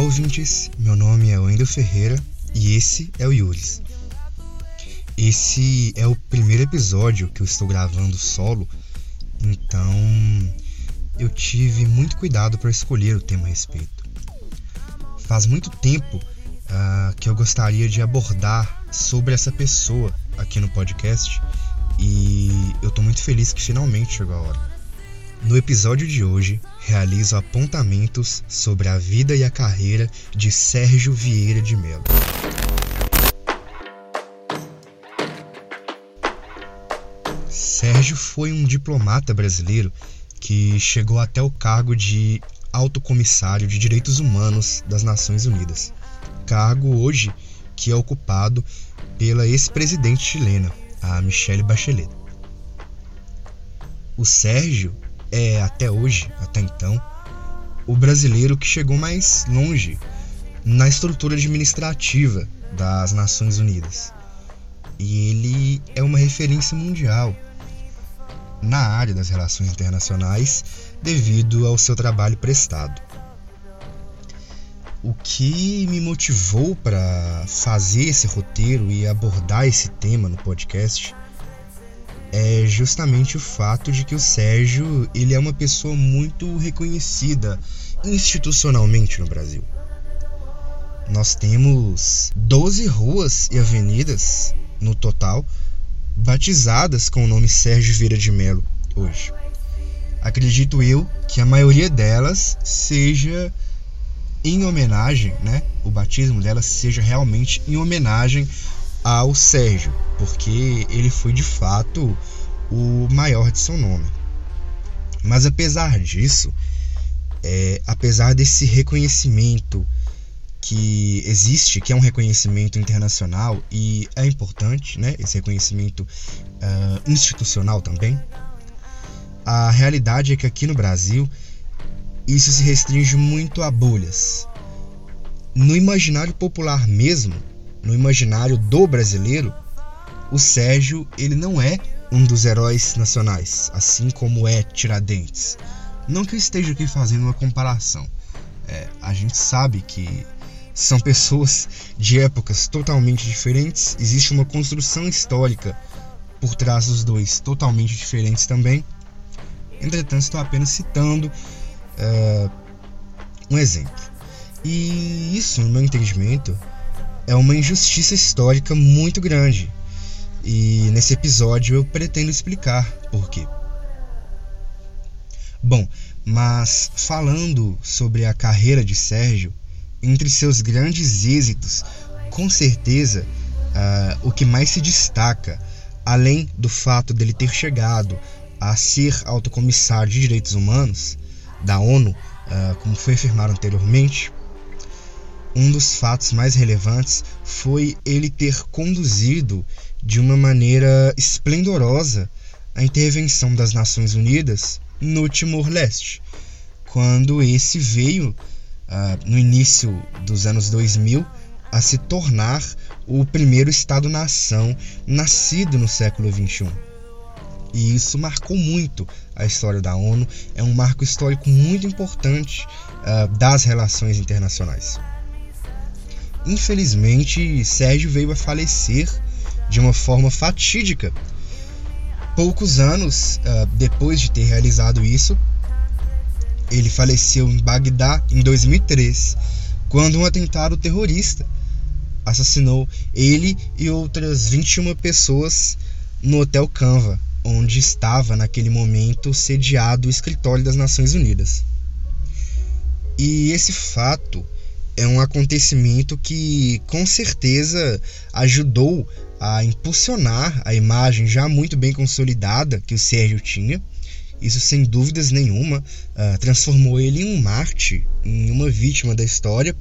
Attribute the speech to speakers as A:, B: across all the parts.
A: ouvintes, meu nome é Wendel Ferreira e esse é o Yuris. Esse é o primeiro episódio que eu estou gravando solo, então eu tive muito cuidado para escolher o tema a respeito. Faz muito tempo uh, que eu gostaria de abordar sobre essa pessoa aqui no podcast e eu estou muito feliz que finalmente chegou a hora. No episódio de hoje, realizo apontamentos sobre a vida e a carreira de Sérgio Vieira de Mello. Sérgio foi um diplomata brasileiro que chegou até o cargo de Alto Comissário de Direitos Humanos das Nações Unidas. Cargo hoje que é ocupado pela ex-presidente chilena, a Michelle Bachelet. O Sérgio é até hoje, até então, o brasileiro que chegou mais longe na estrutura administrativa das Nações Unidas. E ele é uma referência mundial na área das relações internacionais devido ao seu trabalho prestado. O que me motivou para fazer esse roteiro e abordar esse tema no podcast é justamente o fato de que o Sérgio ele é uma pessoa muito reconhecida institucionalmente no Brasil. Nós temos 12 ruas e avenidas no total batizadas com o nome Sérgio Vieira de Melo hoje. Acredito eu que a maioria delas seja em homenagem, né? O batismo delas seja realmente em homenagem ao Sérgio, porque ele foi de fato o maior de seu nome. Mas apesar disso, é, apesar desse reconhecimento que existe, que é um reconhecimento internacional e é importante, né, esse reconhecimento uh, institucional também, a realidade é que aqui no Brasil isso se restringe muito a bolhas. No imaginário popular mesmo, no imaginário do brasileiro, o Sérgio ele não é um dos heróis nacionais, assim como é Tiradentes. Não que eu esteja aqui fazendo uma comparação. É, a gente sabe que são pessoas de épocas totalmente diferentes, existe uma construção histórica por trás dos dois totalmente diferentes também. Entretanto, estou apenas citando é, um exemplo. E isso, no meu entendimento, é uma injustiça histórica muito grande. E nesse episódio eu pretendo explicar por quê. Bom, mas falando sobre a carreira de Sérgio, entre seus grandes êxitos, com certeza uh, o que mais se destaca, além do fato dele ter chegado a ser alto comissário de direitos humanos da ONU, uh, como foi afirmado anteriormente, um dos fatos mais relevantes foi ele ter conduzido de uma maneira esplendorosa a intervenção das Nações Unidas no Timor-Leste, quando esse veio, uh, no início dos anos 2000, a se tornar o primeiro Estado-nação nascido no século XXI. E isso marcou muito a história da ONU, é um marco histórico muito importante uh, das relações internacionais. Infelizmente, Sérgio veio a falecer de uma forma fatídica. Poucos anos uh, depois de ter realizado isso, ele faleceu em Bagdá em 2003, quando um atentado terrorista assassinou ele e outras 21 pessoas no Hotel Canva, onde estava naquele momento sediado o escritório das Nações Unidas. E esse fato é um acontecimento que com certeza ajudou a impulsionar a imagem já muito bem consolidada que o Sérgio tinha. Isso sem dúvidas nenhuma uh, transformou ele em um Marte, em uma vítima da história,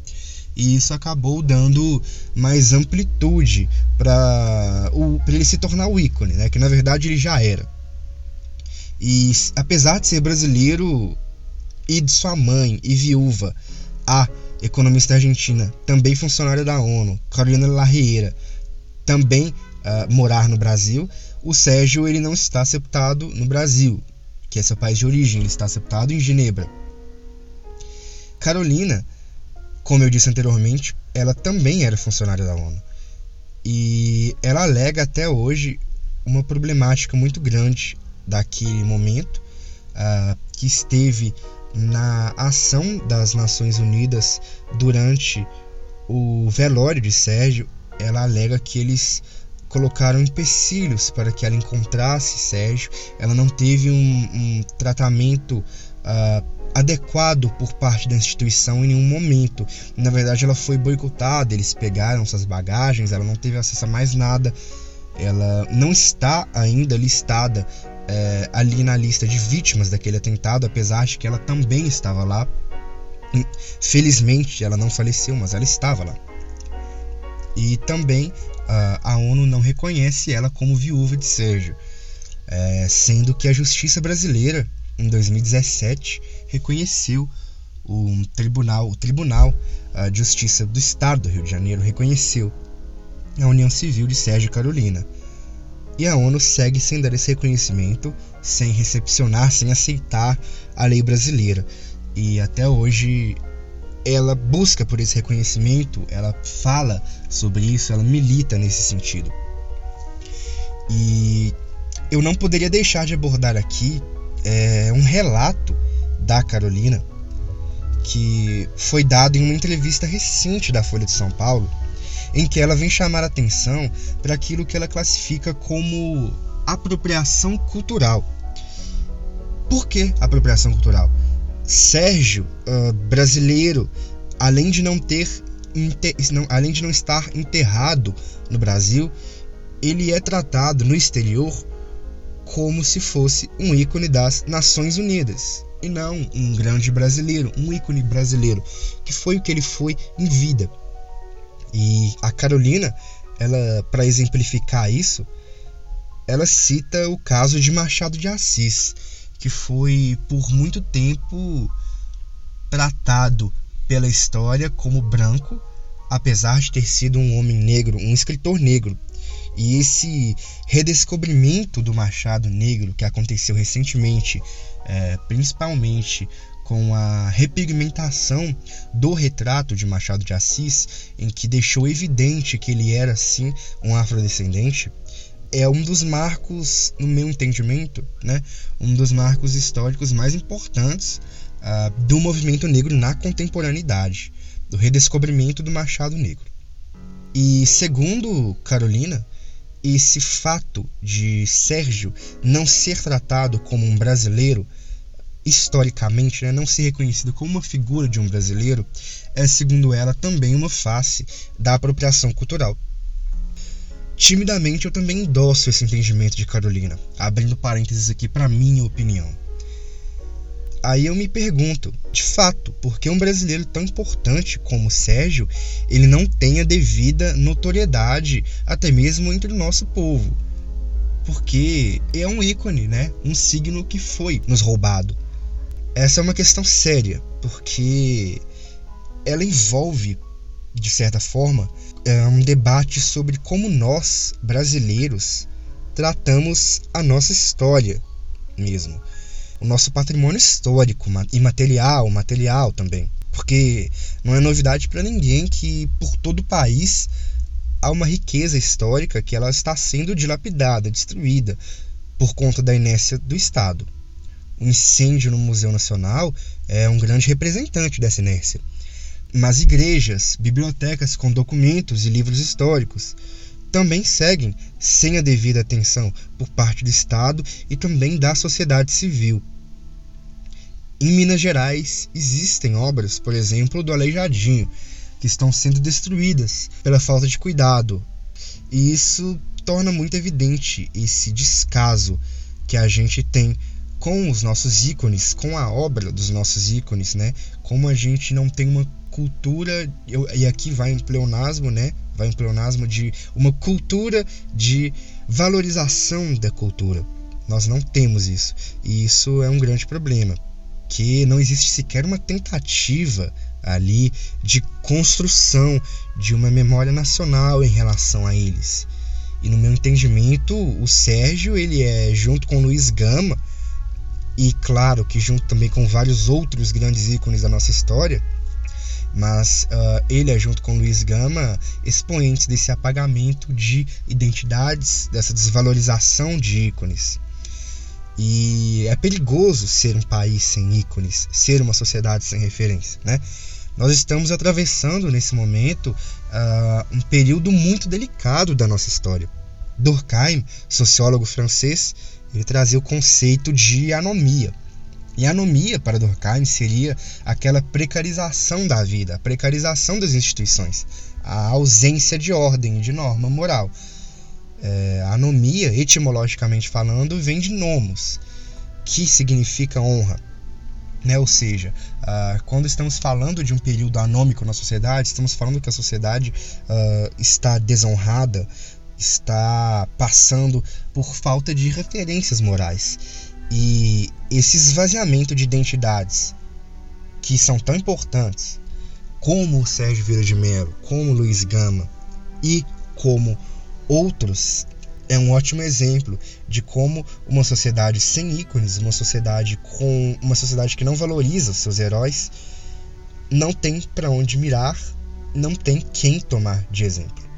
A: e isso acabou dando mais amplitude para ele se tornar o ícone, né? que na verdade ele já era. E apesar de ser brasileiro e de sua mãe e viúva, a economista argentina, também funcionária da ONU, Carolina Larreira, também uh, morar no Brasil, o Sérgio ele não está sepultado no Brasil, que é seu país de origem, ele está sepultado em Genebra. Carolina como eu disse anteriormente, ela também era funcionária da ONU. E ela alega até hoje uma problemática muito grande daquele momento, uh, que esteve na ação das Nações Unidas durante o velório de Sérgio. Ela alega que eles colocaram empecilhos para que ela encontrasse Sérgio. Ela não teve um, um tratamento uh, adequado por parte da instituição em nenhum momento. Na verdade, ela foi boicotada, eles pegaram suas bagagens, ela não teve acesso a mais nada. Ela não está ainda listada é, ali na lista de vítimas daquele atentado, apesar de que ela também estava lá. Felizmente, ela não faleceu, mas ela estava lá. E também a ONU não reconhece ela como viúva de Sérgio, é, sendo que a justiça brasileira, em 2017, reconheceu o tribunal, o Tribunal de Justiça do Estado do Rio de Janeiro reconheceu a união civil de Sérgio Carolina. E a ONU segue sem dar esse reconhecimento, sem recepcionar, sem aceitar a lei brasileira. E até hoje ela busca por esse reconhecimento, ela fala sobre isso, ela milita nesse sentido. E eu não poderia deixar de abordar aqui é, um relato da Carolina que foi dado em uma entrevista recente da Folha de São Paulo, em que ela vem chamar atenção para aquilo que ela classifica como apropriação cultural. Por que apropriação cultural? Sérgio, uh, brasileiro, além de não ter não, além de não estar enterrado no Brasil, ele é tratado no exterior como se fosse um ícone das Nações Unidas e não um grande brasileiro, um ícone brasileiro, que foi o que ele foi em vida. E a Carolina, ela para exemplificar isso, ela cita o caso de Machado de Assis, que foi por muito tempo tratado pela história como branco, apesar de ter sido um homem negro, um escritor negro. E esse redescobrimento do Machado Negro que aconteceu recentemente, é, principalmente com a repigmentação do retrato de Machado de Assis, em que deixou evidente que ele era sim um afrodescendente, é um dos marcos, no meu entendimento, né, um dos marcos históricos mais importantes uh, do movimento negro na contemporaneidade, do redescobrimento do Machado Negro. E segundo Carolina, esse fato de Sérgio não ser tratado como um brasileiro, historicamente, né, não ser reconhecido como uma figura de um brasileiro, é, segundo ela, também uma face da apropriação cultural. Timidamente eu também endosso esse entendimento de Carolina, abrindo parênteses aqui para minha opinião. Aí eu me pergunto, de fato, por que um brasileiro tão importante como Sérgio, ele não tem a devida notoriedade até mesmo entre o nosso povo? Porque é um ícone, né? Um signo que foi nos roubado. Essa é uma questão séria, porque ela envolve de certa forma, é um debate sobre como nós, brasileiros, tratamos a nossa história mesmo. O nosso patrimônio histórico, imaterial, material também. Porque não é novidade para ninguém que por todo o país há uma riqueza histórica que ela está sendo dilapidada, destruída por conta da inércia do Estado. Incêndio no Museu Nacional é um grande representante dessa inércia mas igrejas, bibliotecas com documentos e livros históricos também seguem sem a devida atenção por parte do Estado e também da sociedade civil. Em Minas Gerais existem obras, por exemplo, do Aleijadinho, que estão sendo destruídas pela falta de cuidado. E isso torna muito evidente esse descaso que a gente tem com os nossos ícones, com a obra dos nossos ícones, né? Como a gente não tem uma cultura, eu, e aqui vai um pleonasmo, né? Vai um pleonasmo de uma cultura de valorização da cultura. Nós não temos isso. E isso é um grande problema. Que não existe sequer uma tentativa ali de construção de uma memória nacional em relação a eles. E no meu entendimento, o Sérgio, ele é junto com o Luiz Gama, e claro que junto também com vários outros grandes ícones da nossa história, mas uh, ele é, junto com Luiz Gama, expoentes desse apagamento de identidades, dessa desvalorização de ícones. E é perigoso ser um país sem ícones, ser uma sociedade sem referência, né? Nós estamos atravessando nesse momento uh, um período muito delicado da nossa história. Durkheim, sociólogo francês, ele trazia o conceito de anomia. E anomia para Durkheim seria aquela precarização da vida, a precarização das instituições, a ausência de ordem, de norma moral. É, anomia, etimologicamente falando, vem de nomos, que significa honra. Né? Ou seja, uh, quando estamos falando de um período anômico na sociedade, estamos falando que a sociedade uh, está desonrada, está passando por falta de referências morais. E esse esvaziamento de identidades que são tão importantes, como o Sérgio Vieira de Mello, como o Luiz Gama e como outros é um ótimo exemplo de como uma sociedade sem ícones, uma sociedade com uma sociedade que não valoriza os seus heróis, não tem para onde mirar, não tem quem tomar de exemplo.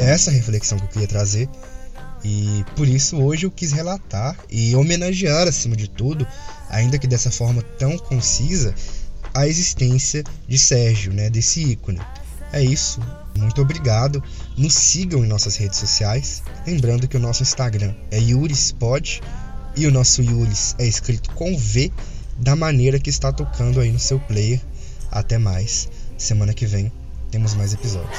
A: Essa reflexão que eu queria trazer e por isso hoje eu quis relatar e homenagear acima de tudo, ainda que dessa forma tão concisa, a existência de Sérgio, né, desse ícone. É isso. Muito obrigado. Nos sigam em nossas redes sociais. Lembrando que o nosso Instagram é YurisPod e o nosso Yuris é escrito com V, da maneira que está tocando aí no seu player. Até mais. Semana que vem temos mais episódios.